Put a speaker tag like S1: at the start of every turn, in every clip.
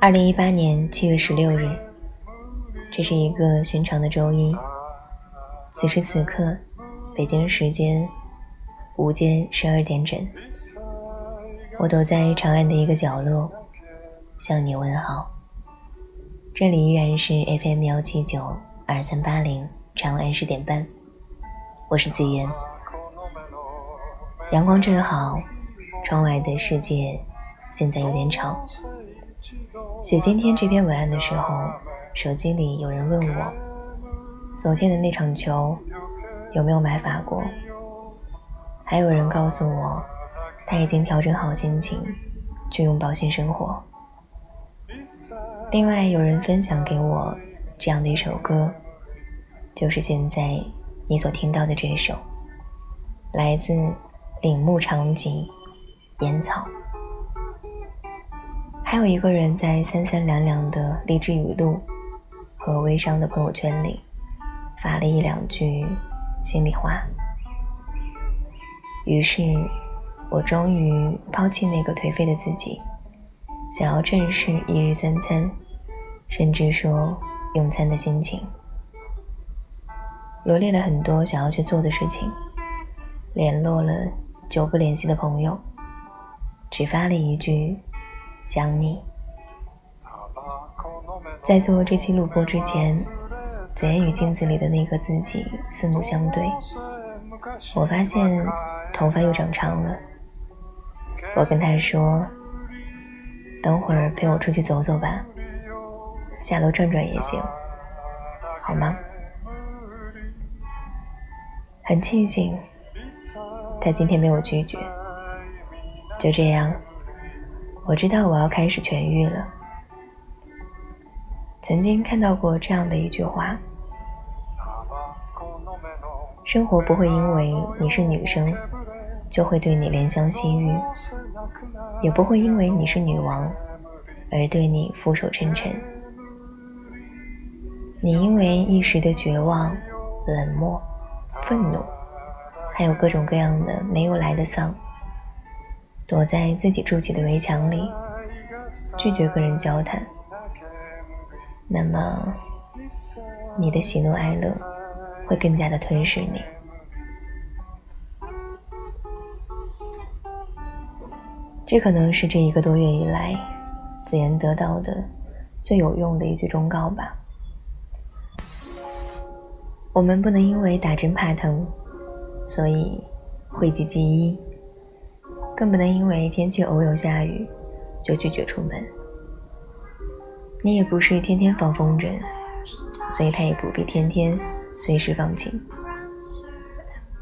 S1: 二零一八年七月十六日，这是一个寻常的周一。此时此刻，北京时间午间十二点整，我躲在长安的一个角落，向你问好。这里依然是 FM 幺七九二三八零，长安十点半，我是子言。阳光正好，窗外的世界现在有点吵。写今天这篇文案的时候，手机里有人问我，昨天的那场球有没有买法国？还有人告诉我，他已经调整好心情，去拥抱新生活。另外有人分享给我这样的一首歌，就是现在你所听到的这首，来自岭木长景烟草。还有一个人在三三两两的励志语录和微商的朋友圈里发了一两句心里话。于是，我终于抛弃那个颓废的自己，想要正视一日三餐，甚至说用餐的心情。罗列了很多想要去做的事情，联络了久不联系的朋友，只发了一句。想你，在做这期录播之前，子言与镜子里的那个自己四目相对。我发现头发又长长了。我跟他说：“等会儿陪我出去走走吧，下楼转转也行，好吗？”很庆幸，他今天没有拒绝。就这样。我知道我要开始痊愈了。曾经看到过这样的一句话：生活不会因为你是女生，就会对你怜香惜玉；也不会因为你是女王，而对你俯首称臣。你因为一时的绝望、冷漠、愤怒，还有各种各样的没有来的丧。躲在自己筑起的围墙里，拒绝跟人交谈。那么，你的喜怒哀乐会更加的吞噬你。这可能是这一个多月以来，子言得到的最有用的一句忠告吧。我们不能因为打针怕疼，所以讳疾忌医。更不能因为天气偶有下雨，就拒绝出门。你也不是天天放风筝，所以他也不必天天随时放晴。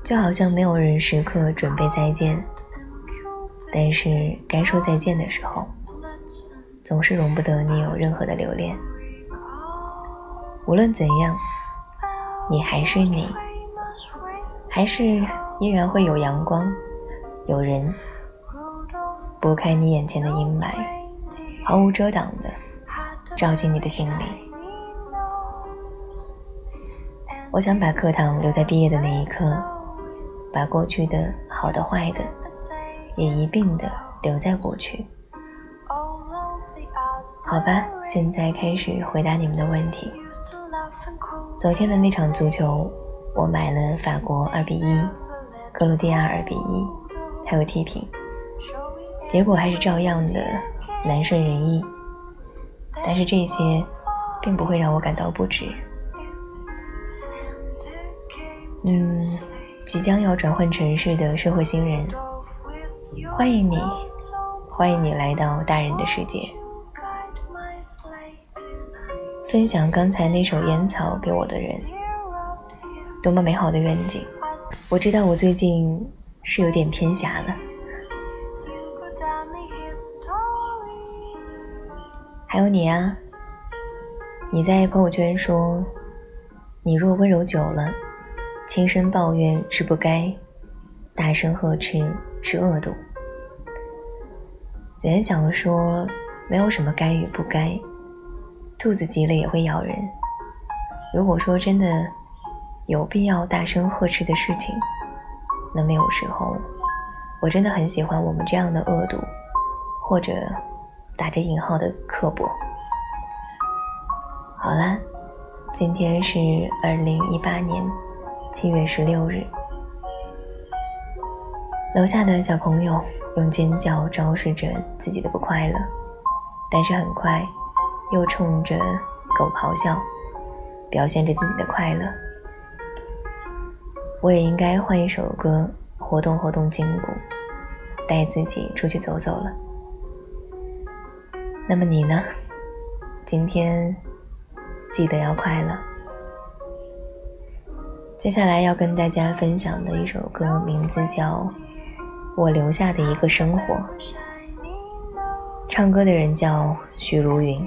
S1: 就好像没有人时刻准备再见，但是该说再见的时候，总是容不得你有任何的留恋。无论怎样，你还是你，还是依然会有阳光，有人。拨开你眼前的阴霾，毫无遮挡的照进你的心里。我想把课堂留在毕业的那一刻，把过去的好的坏的也一并的留在过去。好吧，现在开始回答你们的问题。昨天的那场足球，我买了法国二比一，克罗地亚二比一，还有踢平。结果还是照样的难顺人意，但是这些并不会让我感到不值。嗯，即将要转换城市的社会新人，欢迎你，欢迎你来到大人的世界。分享刚才那首烟草给我的人，多么美好的愿景！我知道我最近是有点偏狭了。还有你啊！你在朋友圈说：“你若温柔久了，轻声抱怨是不该，大声呵斥是恶毒。”子言想说，没有什么该与不该，兔子急了也会咬人。如果说真的有必要大声呵斥的事情。那么有时候，我真的很喜欢我们这样的恶毒，或者打着引号的刻薄。好啦，今天是二零一八年七月十六日。楼下的小朋友用尖叫昭示着自己的不快乐，但是很快又冲着狗咆哮，表现着自己的快乐。我也应该换一首歌，活动活动筋骨，带自己出去走走了。那么你呢？今天？记得要快乐。接下来要跟大家分享的一首歌，名字叫《我留下的一个生活》，唱歌的人叫许茹芸。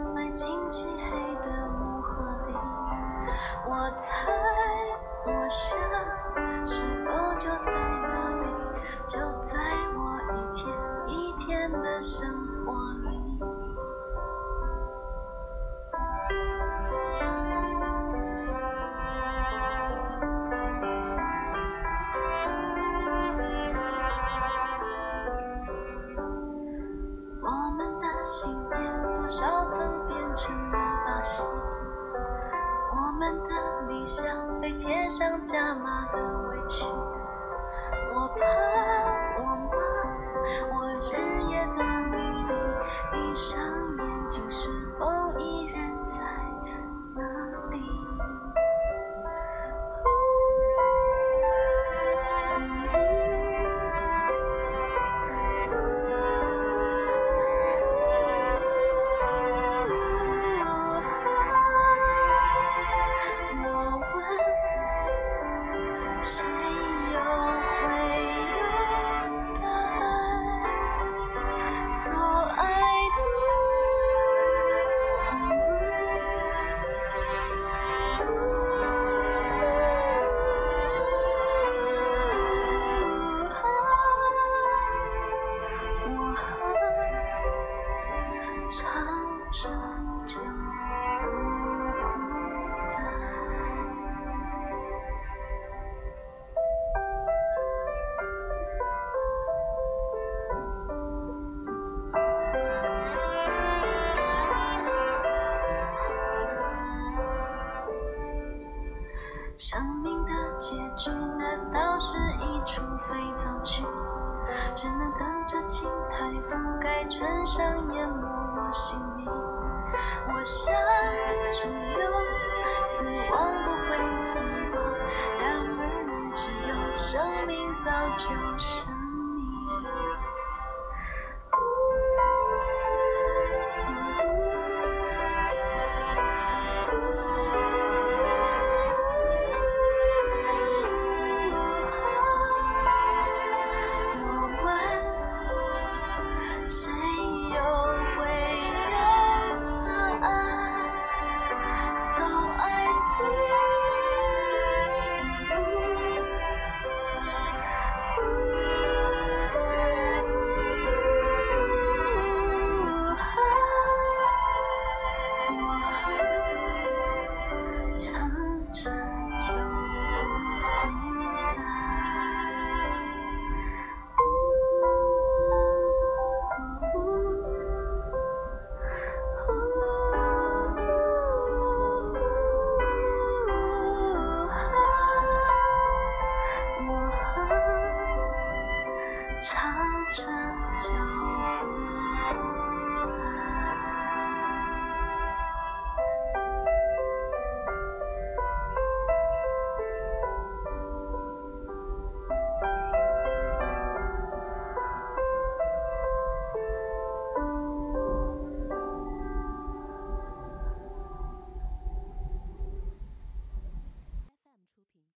S1: 想只有死亡不会复活
S2: 然而你只有生命早就消